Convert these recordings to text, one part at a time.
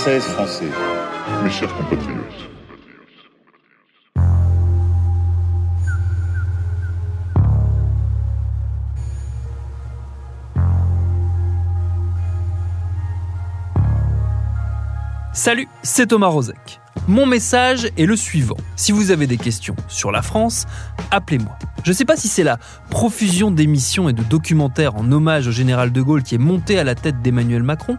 Françaises, Français, mes chers compatriotes. Salut, c'est Thomas Rozek. Mon message est le suivant. Si vous avez des questions sur la France, appelez-moi. Je ne sais pas si c'est la profusion d'émissions et de documentaires en hommage au général de Gaulle qui est montée à la tête d'Emmanuel Macron,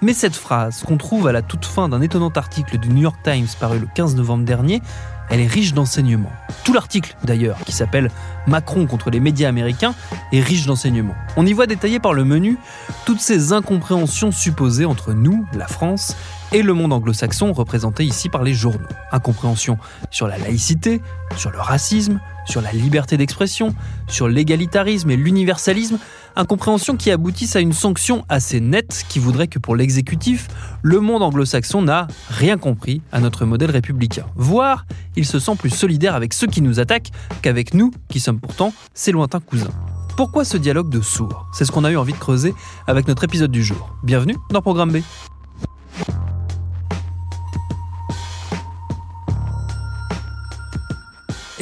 mais cette phrase qu'on trouve à la toute fin d'un étonnant article du New York Times paru le 15 novembre dernier, elle est riche d'enseignements. Tout l'article, d'ailleurs, qui s'appelle Macron contre les médias américains, est riche d'enseignements. On y voit détaillé par le menu toutes ces incompréhensions supposées entre nous, la France, et le monde anglo-saxon représenté ici par les journaux. Incompréhension sur la laïcité, sur le racisme, sur la liberté d'expression, sur l'égalitarisme et l'universalisme, incompréhension qui aboutissent à une sanction assez nette qui voudrait que pour l'exécutif, le monde anglo-saxon n'a rien compris à notre modèle républicain. Voire, il se sent plus solidaire avec ceux qui nous attaquent qu'avec nous, qui sommes pourtant ses lointains cousins. Pourquoi ce dialogue de sourds? C'est ce qu'on a eu envie de creuser avec notre épisode du jour. Bienvenue dans Programme B.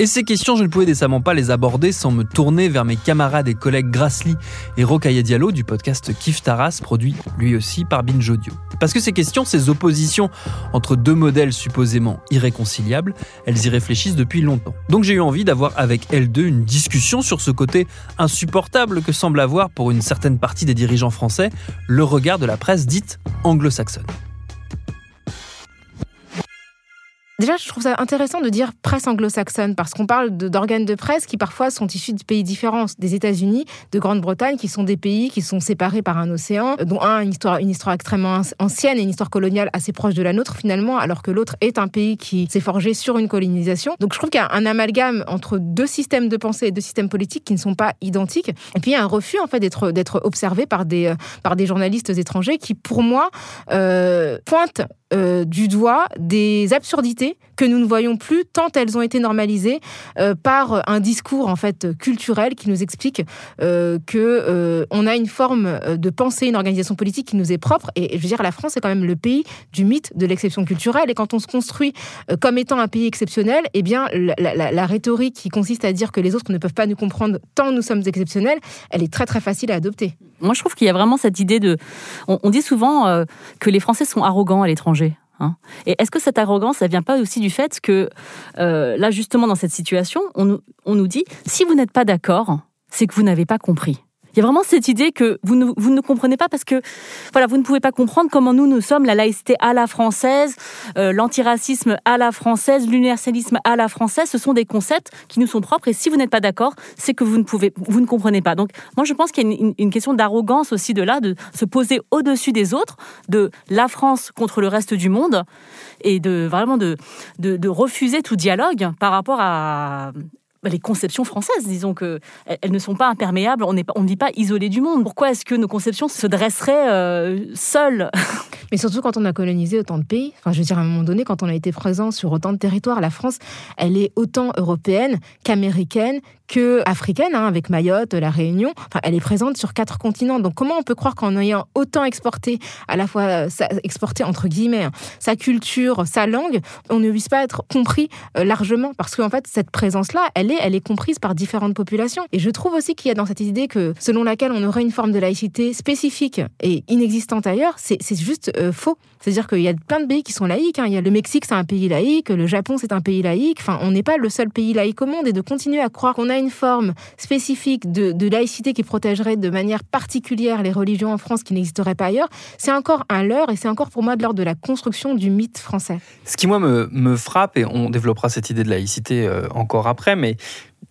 Et ces questions, je ne pouvais décemment pas les aborder sans me tourner vers mes camarades et collègues Grassly et Rocaille Diallo du podcast Kif Taras, produit lui aussi par Binge Audio. Parce que ces questions, ces oppositions entre deux modèles supposément irréconciliables, elles y réfléchissent depuis longtemps. Donc j'ai eu envie d'avoir avec elles deux une discussion sur ce côté insupportable que semble avoir pour une certaine partie des dirigeants français le regard de la presse dite anglo-saxonne. Déjà, je trouve ça intéressant de dire presse anglo-saxonne parce qu'on parle d'organes de, presse qui parfois sont issus de pays différents, des États-Unis, de Grande-Bretagne, qui sont des pays qui sont séparés par un océan, dont un histoire, une histoire extrêmement ancienne et une histoire coloniale assez proche de la nôtre finalement, alors que l'autre est un pays qui s'est forgé sur une colonisation. Donc je trouve qu'il y a un amalgame entre deux systèmes de pensée et deux systèmes politiques qui ne sont pas identiques. Et puis il y a un refus en fait d'être observé par des euh, par des journalistes étrangers qui, pour moi, euh, pointent euh, du doigt des absurdités que nous ne voyons plus tant elles ont été normalisées euh, par un discours en fait culturel qui nous explique euh, que on a une forme de pensée, une organisation politique qui nous est propre. Et, je veux dire, la France est quand même le pays du mythe de l'exception culturelle. Et quand on se construit comme étant un pays exceptionnel, eh bien la, rhétorique qui consiste à dire que les autres ne peuvent pas nous comprendre tant nous sommes exceptionnels, elle est très très facile à adopter. Moi, je trouve qu'il y a vraiment cette idée de. On, dit souvent que les Français sont arrogants à l'étranger. Hein. Et est-ce que cette arrogance, ça vient pas aussi du fait que, euh, là, justement, dans cette situation, on nous dit, si vous n'êtes pas d'accord, c'est que vous n'avez pas compris. Il y a vraiment cette idée que vous ne, vous ne comprenez pas parce que voilà, vous ne pouvez pas comprendre comment nous, nous sommes la laïcité à la française, euh, l'antiracisme à la française, l'universalisme à la française. Ce sont des concepts qui nous sont propres et si vous n'êtes pas d'accord, c'est que vous ne, pouvez, vous ne comprenez pas. Donc moi, je pense qu'il y a une, question d'arrogance aussi de là, de se poser au-dessus des autres, de la France contre le reste du monde et de vraiment de, de, refuser tout dialogue par rapport à les conceptions françaises, disons que elles ne sont pas imperméables, on ne vit pas isolé du monde. Pourquoi est-ce que nos conceptions se dresseraient euh, seules? Mais surtout quand on a colonisé autant de pays. Enfin, je veux dire, à un moment donné, quand on a été présent sur autant de territoires, la France, elle est autant européenne qu'américaine, que africaine, hein, avec Mayotte, la Réunion. Enfin, elle est présente sur quatre continents. Donc, comment on peut croire qu'en ayant autant exporté, à la fois euh, exporté entre guillemets, hein, sa culture, sa langue, on ne puisse pas être compris euh, largement? Parce qu'en fait, cette présence-là, elle est, elle est comprise par différentes populations. Et je trouve aussi qu'il y a dans cette idée que, selon laquelle on aurait une forme de laïcité spécifique et inexistante ailleurs, c'est juste euh, faux. C'est-à-dire qu'il y a plein de pays qui sont laïques. Hein. Il y a le Mexique, c'est un pays laïque. Le Japon, c'est un pays laïque. Enfin, on n'est pas le seul pays laïque au monde. Et de continuer à croire qu'on a une forme spécifique de, laïcité qui protégerait de manière particulière les religions en France qui n'existeraient pas ailleurs, c'est encore un leurre et c'est encore pour moi de l'ordre de la construction du mythe français. Ce qui, moi, me, frappe, et on développera cette idée de laïcité euh, encore après, mais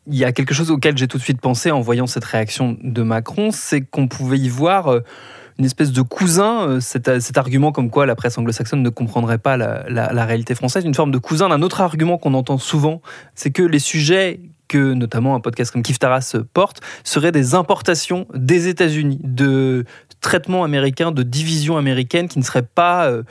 il y a quelque chose auquel j'ai tout de suite pensé en voyant cette réaction de Macron, c'est qu'on pouvait y voir... Euh, une espèce de cousin, euh, cet, argument comme quoi la presse anglo-saxonne ne comprendrait pas la, réalité française, une forme de cousin d'un autre argument qu'on entend souvent, c'est que les sujets que notamment un podcast comme Kif Taras porte seraient des importations des États-Unis, de traitements américains, de divisions américaines qui ne seraient pas euh,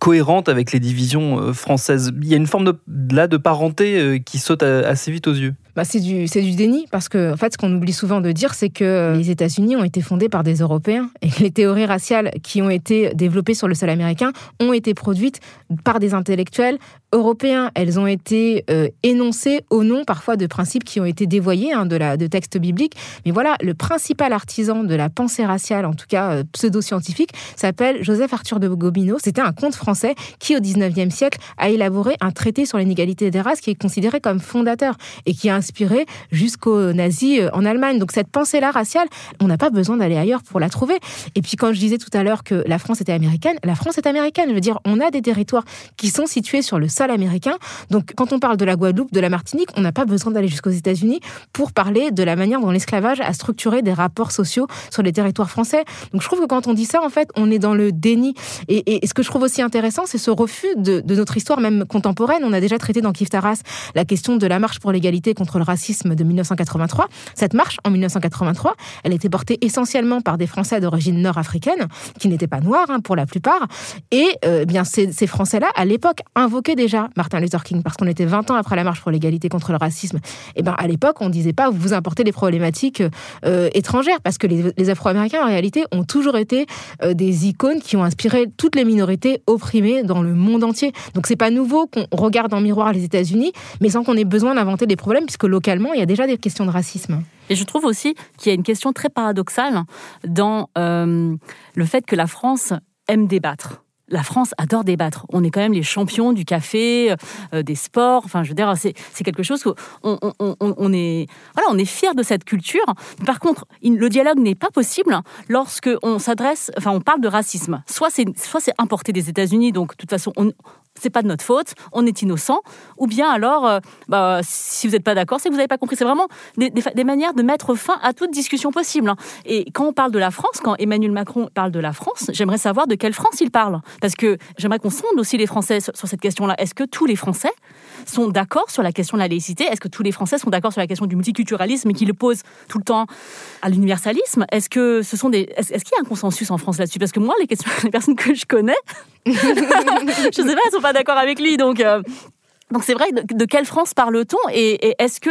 cohérentes avec les divisions euh, françaises. Il y a une forme de, là de parenté qui saute assez vite aux yeux bah, c'est du, du déni, parce que en fait, ce qu'on oublie souvent de dire, c'est que les États-Unis ont été fondés par des Européens et les théories raciales qui ont été développées sur le sol américain ont été produites par des intellectuels européens. Elles ont été euh, énoncées au nom parfois de principes qui ont été dévoyés hein, de, la, de textes bibliques. Mais voilà, le principal artisan de la pensée raciale, en tout cas euh, pseudo-scientifique, s'appelle Joseph Arthur de Gobineau. C'était un comte français qui, au 19e siècle, a élaboré un traité sur l'inégalité des races qui est considéré comme fondateur et qui a inspiré jusqu'aux nazis euh, en Allemagne. Donc cette pensée-là raciale, on n'a pas besoin d'aller ailleurs pour la trouver. Et puis quand je disais tout à l'heure que la France était américaine, la France est américaine. Je veux dire, on a des territoires qui sont situés sur le sol américain. Donc quand on parle de la Guadeloupe, de la Martinique, on n'a pas besoin d'aller jusqu'aux États-Unis pour parler de la manière dont l'esclavage a structuré des rapports sociaux sur les territoires français. Donc je trouve que quand on dit ça, en fait, on est dans le déni. Et, ce que je trouve aussi intéressant, c'est ce refus de, notre histoire même contemporaine. On a déjà traité dans Kif Taras la question de la marche pour l'égalité contre le racisme de 1983. Cette marche, en 1983, elle était portée essentiellement par des Français d'origine nord-africaine, qui n'étaient pas noirs hein, pour la plupart. Et euh, bien ces, Français-là, à l'époque, invoquaient déjà Martin Luther King, parce qu'on était 20 ans après la marche pour l'égalité contre le racisme. Et eh bien à l'époque, on ne disait pas vous importez des problématiques euh, étrangères, parce que les, Afro-Américains, en réalité, ont toujours été euh, des icônes qui ont inspiré toutes les minorités opprimées dans le monde entier. Donc c'est pas nouveau qu'on regarde en miroir les États-Unis, mais sans qu'on ait besoin d'inventer des problèmes, puisque localement, il y a déjà des questions de racisme. Et je trouve aussi qu'il y a une question très paradoxale dans euh, le fait que la France aime débattre la France adore débattre. On est quand même les champions du café, euh, des sports. Enfin, je veux dire, c'est, quelque chose où on, on, est, voilà, on est fier de cette culture. Par contre, le dialogue n'est pas possible lorsque on s'adresse, enfin, on parle de racisme. Soit c'est, soit c'est importé des États-Unis, donc de toute façon, on, c'est pas de notre faute, on est innocent, ou bien alors, euh, bah, si vous n'êtes pas d'accord, c'est que vous n'avez pas compris. C'est vraiment des, manières de mettre fin à toute discussion possible. Hein. Et quand on parle de la France, quand Emmanuel Macron parle de la France, j'aimerais savoir de quelle France il parle. Parce que j'aimerais qu'on sonde aussi les Français sur, sur cette question-là. Est-ce que tous les Français sont d'accord sur la question de la laïcité. Est-ce que tous les Français sont d'accord sur la question du multiculturalisme et qui le posent tout le temps à l'universalisme? Est-ce que ce sont des est-ce, qu'il y a un consensus en France là-dessus? Parce que moi, les questions, les personnes que je connais, je sais pas, elles sont pas d'accord avec lui, donc. Euh, donc c'est vrai, de, quelle France parle-t-on? Et, est-ce que,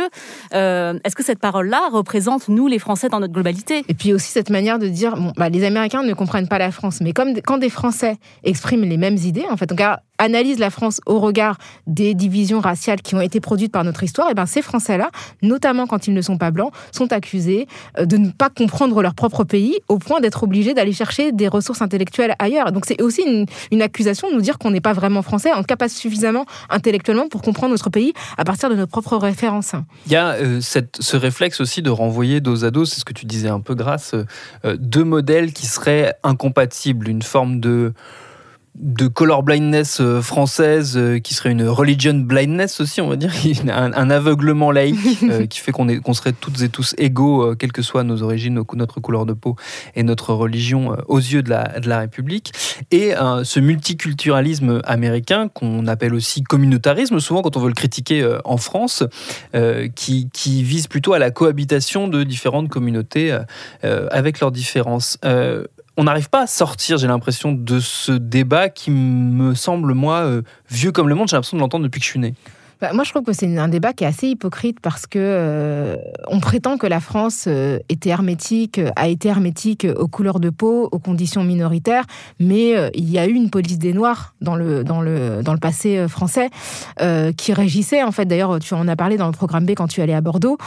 euh, est-ce que cette parole-là représente nous les Français dans notre globalité? Et puis aussi cette manière de dire, bon, bah, les Américains ne comprennent pas la France, mais quand des Français expriment les mêmes idées, en fait, analyse la France au regard des divisions raciales qui ont été produites par notre histoire, et ben ces Français-là, notamment quand ils ne sont pas blancs, sont accusés euh, de ne pas comprendre leur propre pays au point d'être obligés d'aller chercher des ressources intellectuelles ailleurs. Donc c'est aussi une, accusation de nous dire qu'on n'est pas vraiment français, en tout cas pas suffisamment intellectuellement pour comprendre notre pays à partir de nos propres références. Il y a euh, ce réflexe aussi de renvoyer dos à dos, c'est ce que tu disais un peu grâce, euh, deux modèles qui seraient incompatibles, une forme de de color blindness euh, française euh, qui serait une religion blindness aussi, on va dire, un, un aveuglement laïque euh, qui fait qu'on qu'on serait toutes et tous égaux, quelles que soient nos origines, notre couleur de peau et notre religion aux yeux de la, de la République. Et ce multiculturalisme américain qu'on appelle aussi communautarisme, souvent quand on veut le critiquer en France, qui, qui, vise plutôt à la cohabitation de différentes communautés avec leurs différences on n'arrive pas à sortir, j'ai l'impression, de ce débat qui me semble, moi, euh, vieux comme le monde. J'ai l'impression de l'entendre depuis que je suis né. Bah, moi, je trouve que c'est un débat qui est assez hypocrite parce que euh, on prétend que la France euh, était hermétique, a été hermétique aux couleurs de peau, aux conditions minoritaires, mais euh, il y a eu une police des Noirs dans le dans le dans le passé français qui régissait en fait. D'ailleurs, tu en as parlé dans le programme B quand tu allais à Bordeaux,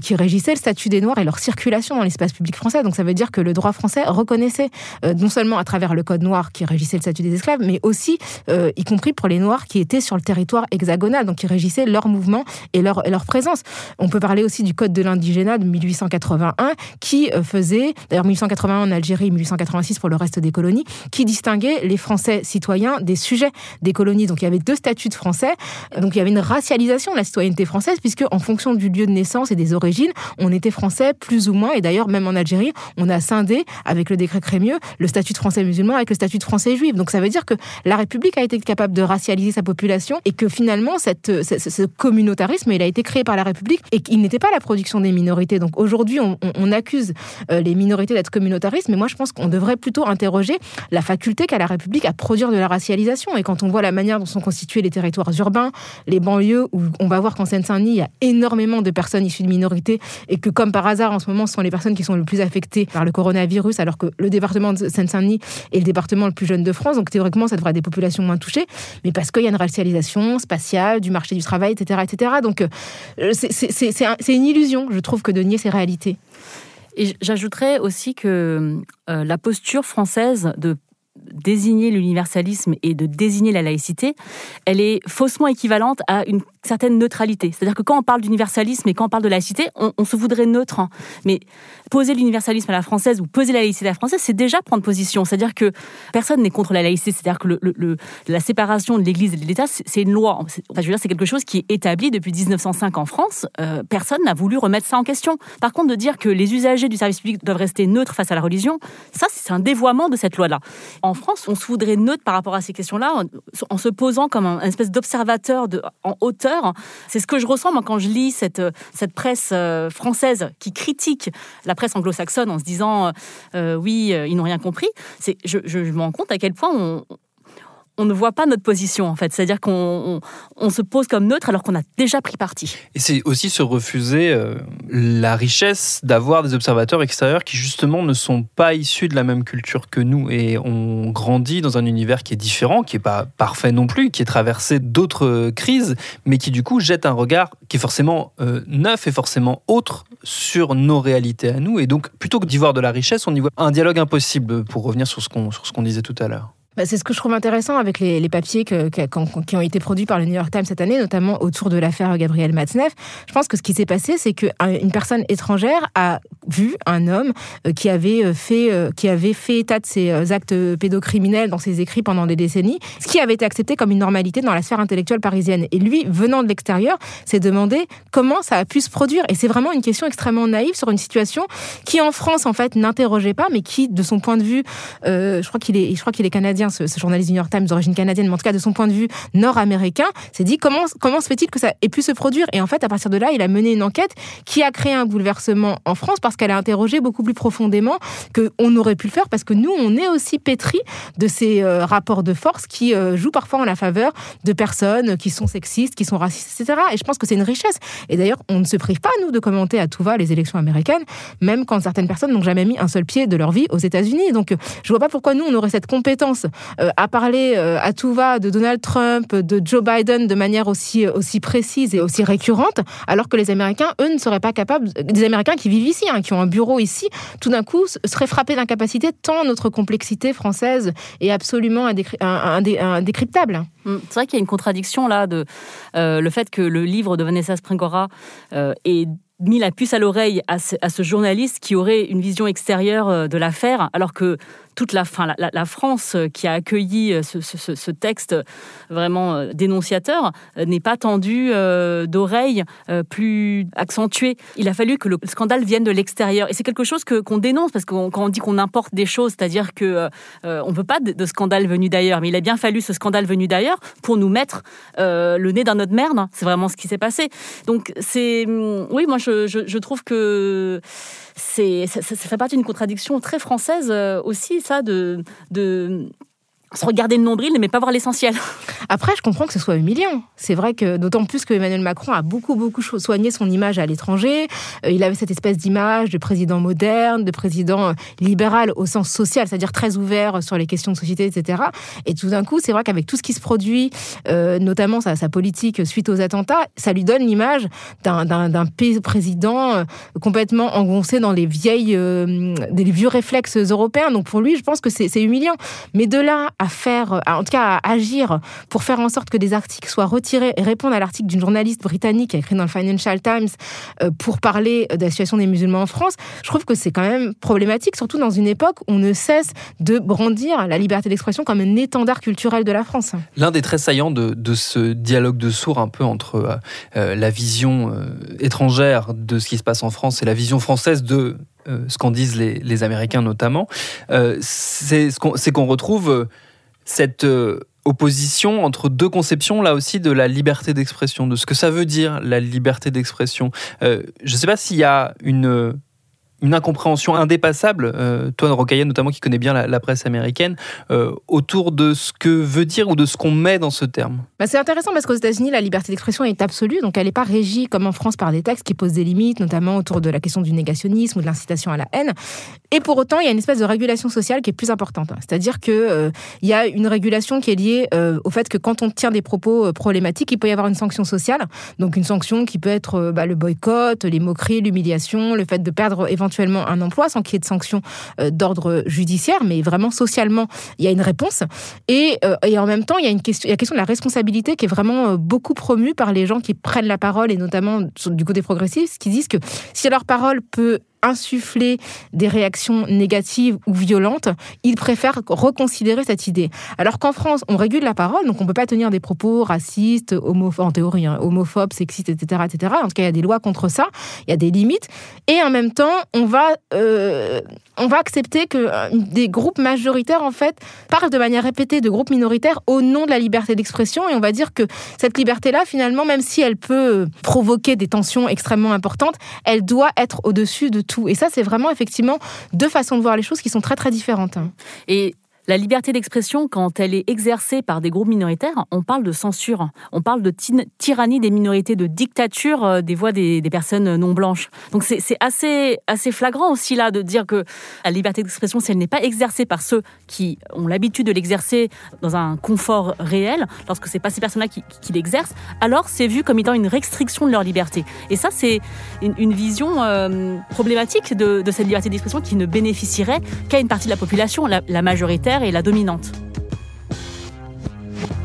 qui régissait le statut des Noirs et leur circulation dans l'espace public français. Donc, ça veut dire que le droit français reconnaissait non seulement à travers le code noir qui régissait le statut des esclaves, mais aussi y compris pour les Noirs qui étaient sur le territoire hexagonal, donc qui régissait leur mouvement et leur, leur présence. On peut parler aussi du Code de l'indigénat de 1881 qui euh, faisait, d'ailleurs 1881 en Algérie, 1886 pour le reste des colonies, qui distinguait les Français citoyens des sujets des colonies. Donc il y avait deux statuts de Français, donc il y avait une racialisation de la citoyenneté française puisque en fonction du lieu de naissance et des origines, on était français plus ou moins. Et d'ailleurs même en Algérie, on a scindé avec le décret Crémieux le statut de français musulman avec le statut de français juif. Donc ça veut dire que la République a été capable de racialiser sa population et que finalement cette ce, communautarisme, il a été créé par la République et qu'il n'était pas la production des minorités. Donc aujourd'hui, on, accuse euh, les minorités d'être communautaristes, mais moi je pense qu'on devrait plutôt interroger la faculté qu'a la République à produire de la racialisation. Et quand on voit la manière dont sont constitués les territoires urbains, les banlieues, où on va voir qu'en Seine-Saint-Denis, il y a énormément de personnes issues de minorités et que comme par hasard, en ce moment, ce sont les personnes qui sont le plus affectées par le coronavirus, alors que le département de Seine-Saint-Denis est le département le plus jeune de France. Donc théoriquement, ça devrait être des populations moins touchées, mais parce qu'il y a une racialisation spatiale du marché du travail etc. etc. Donc, euh, c'est une illusion, je trouve, que de nier ces réalités. Et j'ajouterais aussi que euh, la posture française de désigner l'universalisme et de désigner la laïcité, elle est faussement équivalente à une certaine neutralité. C'est-à-dire que quand on parle d'universalisme et quand on parle de laïcité, on, se voudrait neutre. Hein. Mais poser l'universalisme à la française ou poser la laïcité à la française, c'est déjà prendre position. C'est-à-dire que personne n'est contre la laïcité. C'est-à-dire que la séparation de l'Église et de l'État, c'est une loi. Enfin, je veux dire, c'est quelque chose qui est établi depuis 1905 en France. Euh, personne n'a voulu remettre ça en question. Par contre, de dire que les usagers du service public doivent rester neutres face à la religion, ça, c'est un dévoiement de cette loi-là. En France, on se voudrait neutre par rapport à ces questions-là en, se posant comme un, espèce d'observateur en hauteur c'est ce que je ressens quand je lis cette, cette presse euh, française qui critique la presse anglo-saxonne en se disant euh, oui, euh, ils n'ont rien compris. C'est, je, je, me rends compte à quel point on, on ne voit pas notre position en fait. C'est-à-dire qu'on on, se pose comme neutre alors qu'on a déjà pris parti. Et c'est aussi se refuser euh, la richesse d'avoir des observateurs extérieurs qui justement ne sont pas issus de la même culture que nous et on grandit dans un univers qui est différent, qui est pas parfait non plus, qui est traversé d'autres crises, mais qui du coup jette un regard qui est forcément euh, neuf et forcément autre sur nos réalités à nous. Et donc plutôt que d'y voir de la richesse, on y voit un dialogue impossible pour revenir sur ce qu'on sur ce qu'on disait tout à l'heure. Bah, c'est ce que je trouve intéressant avec les, papiers qui ont été produits par le New York Times cette année, notamment autour de l'affaire Gabriel Matzneff. Je pense que ce qui s'est passé, c'est qu'une personne étrangère a vu un homme euh, qui avait euh, fait, euh, qui avait fait état de ses actes pédocriminels dans ses écrits pendant des décennies, ce qui avait été accepté comme une normalité dans la sphère intellectuelle parisienne. Et lui, venant de l'extérieur, s'est demandé comment ça a pu se produire. Et c'est vraiment une question extrêmement naïve sur une situation qui, en France, en fait, n'interrogeait pas, mais qui, de son point de vue, je crois qu'il est canadien ce, journaliste du New York Times d'origine canadienne, mais en tout cas de son point de vue nord-américain, s'est dit comment, comment se fait-il que ça ait pu se produire? Et en fait, à partir de là, il a mené une enquête qui a créé un bouleversement en France parce qu'elle a interrogé beaucoup plus profondément qu'on aurait pu le faire parce que nous, on est aussi pétri de ces euh, rapports de force qui euh, jouent parfois en la faveur de personnes qui sont sexistes, qui sont racistes, etc. Et je pense que c'est une richesse. Et d'ailleurs, on ne se prive pas, nous, de commenter à tout va les élections américaines, même quand certaines personnes n'ont jamais mis un seul pied de leur vie aux États-Unis. Donc, je vois pas pourquoi nous, on aurait cette compétence euh, à parler euh, à tout va de Donald Trump, de Joe Biden de manière aussi, aussi précise et aussi récurrente, alors que les Américains, eux, ne seraient pas capables, des Américains qui vivent ici, hein, qui ont un bureau ici, tout d'un coup seraient frappés d'incapacité tant notre complexité française est absolument indécryptable. Hum, c'est vrai qu'il y a une contradiction là de euh, le fait que le livre de Vanessa Springora est mis la puce à l'oreille à, ce, journaliste qui aurait une vision extérieure de l'affaire, alors que toute la, France qui a accueilli ce, texte vraiment dénonciateur n'est pas tendue d'oreilles plus accentuées. Il a fallu que le scandale vienne de l'extérieur. Et c'est quelque chose que, qu'on dénonce, parce que quand on dit qu'on importe des choses, c'est-à-dire qu'on on ne veut pas de, scandale venu d'ailleurs, mais il a bien fallu ce scandale venu d'ailleurs pour nous mettre le nez dans notre merde. C'est vraiment ce qui s'est passé. Donc, c'est. Oui, moi, je, je trouve que c'est, ça, fait partie d'une contradiction très française euh, aussi, ça, de se regarder le nombril, mais pas voir l'essentiel. Après, je comprends que ce soit humiliant. C'est vrai que d'autant plus que Emmanuel Macron a beaucoup, beaucoup soigné son image à l'étranger. Euh, il avait cette espèce d'image de président moderne, de président euh, libéral au sens social, c'est-à-dire très ouvert sur les questions de société, etc. Et tout d'un coup, c'est vrai qu'avec tout ce qui se produit, euh, notamment sa, politique suite aux attentats, ça lui donne l'image d'un président complètement engoncé dans les vieilles, des vieux réflexes européens. Donc pour lui, je pense que c'est humiliant. Mais de là faire, en tout cas à agir pour faire en sorte que des articles soient retirés et répondre à l'article d'une journaliste britannique qui a écrit dans le Financial Times euh, pour parler de la situation des musulmans en France, je trouve que c'est quand même problématique, surtout dans une époque où on ne cesse de brandir la liberté d'expression comme un étendard culturel de la France. L'un des traits saillants de, ce dialogue de sourds un peu entre euh, euh, la vision étrangère de ce qui se passe en France et la vision française de ce qu'en disent les, Américains notamment, c'est qu'on retrouve cette opposition entre deux conceptions, là aussi, de la liberté d'expression, de ce que ça veut dire, la liberté d'expression. Euh, je ne sais pas s'il y a une une incompréhension indépassable, euh, toi Rocaille notamment qui connaît bien la, presse américaine, euh, autour de ce que veut dire ou de ce qu'on met dans ce terme bah C'est intéressant parce qu'aux États-Unis, la liberté d'expression est absolue, donc elle n'est pas régie comme en France par des textes qui posent des limites, notamment autour de la question du négationnisme ou de l'incitation à la haine. Et pour autant, il y a une espèce de régulation sociale qui est plus importante. C'est-à-dire qu'il euh, y a une régulation qui est liée au fait que quand on tient des propos problématiques, il peut y avoir une sanction sociale. Donc une sanction qui peut être bah, le boycott, les moqueries, l'humiliation, le fait de perdre éventuellement un emploi sans qu'il y ait de sanctions euh, d'ordre judiciaire, mais vraiment socialement, il y a une réponse. Et, euh, et en même temps, il y a une question, la question de la responsabilité qui est vraiment euh, beaucoup promue par les gens qui prennent la parole, et notamment du côté progressiste, qui disent que si leur parole peut insuffler des réactions négatives ou violentes, ils préfèrent reconsidérer cette idée. Alors qu'en France, on régule la parole, donc on ne peut pas tenir des propos racistes, homophobes, en théorie, hein, homophobes, sexistes, etc., etc. En tout cas, il y a des lois contre ça, il y a des limites. Et en même temps, on va, euh, on va accepter que euh, des groupes majoritaires, en fait, parlent de manière répétée de groupes minoritaires au nom de la liberté d'expression. Et on va dire que cette liberté-là, finalement, même si elle peut provoquer des tensions extrêmement importantes, elle doit être au-dessus de tout et ça, c'est vraiment effectivement deux façons de voir les choses qui sont très très différentes. La liberté d'expression, quand elle est exercée par des groupes minoritaires, on parle de censure, on parle de tyrannie des minorités, de dictature euh, des voix des, personnes non blanches. Donc c'est assez, flagrant aussi là de dire que la liberté d'expression, si elle n'est pas exercée par ceux qui ont l'habitude de l'exercer dans un confort réel, lorsque c'est pas ces personnes-là qui, l'exercent, alors c'est vu comme étant une restriction de leur liberté. Et ça, c'est une, vision euh, problématique de, cette liberté d'expression qui ne bénéficierait qu'à une partie de la population, la, la majoritaire et la dominante.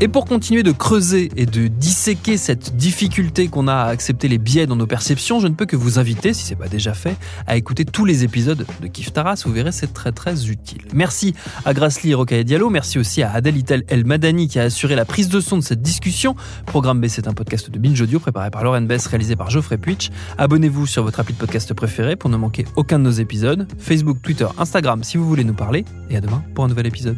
Et pour continuer de creuser et de disséquer cette difficulté qu'on a à accepter les biais dans nos perceptions, je ne peux que vous inviter, si ce n'est pas déjà fait, à écouter tous les épisodes de Kif Taras. Vous verrez, c'est très très utile. Merci à Grasly et Diallo. Merci aussi à Adèle Itel El Madani qui a assuré la prise de son de cette discussion. Programme B, c'est un podcast de Binge Audio préparé par Lauren Bess, réalisé par Geoffrey Puitch. Abonnez-vous sur votre appli de podcast préféré pour ne manquer aucun de nos épisodes. Facebook, Twitter, Instagram si vous voulez nous parler. Et à demain pour un nouvel épisode.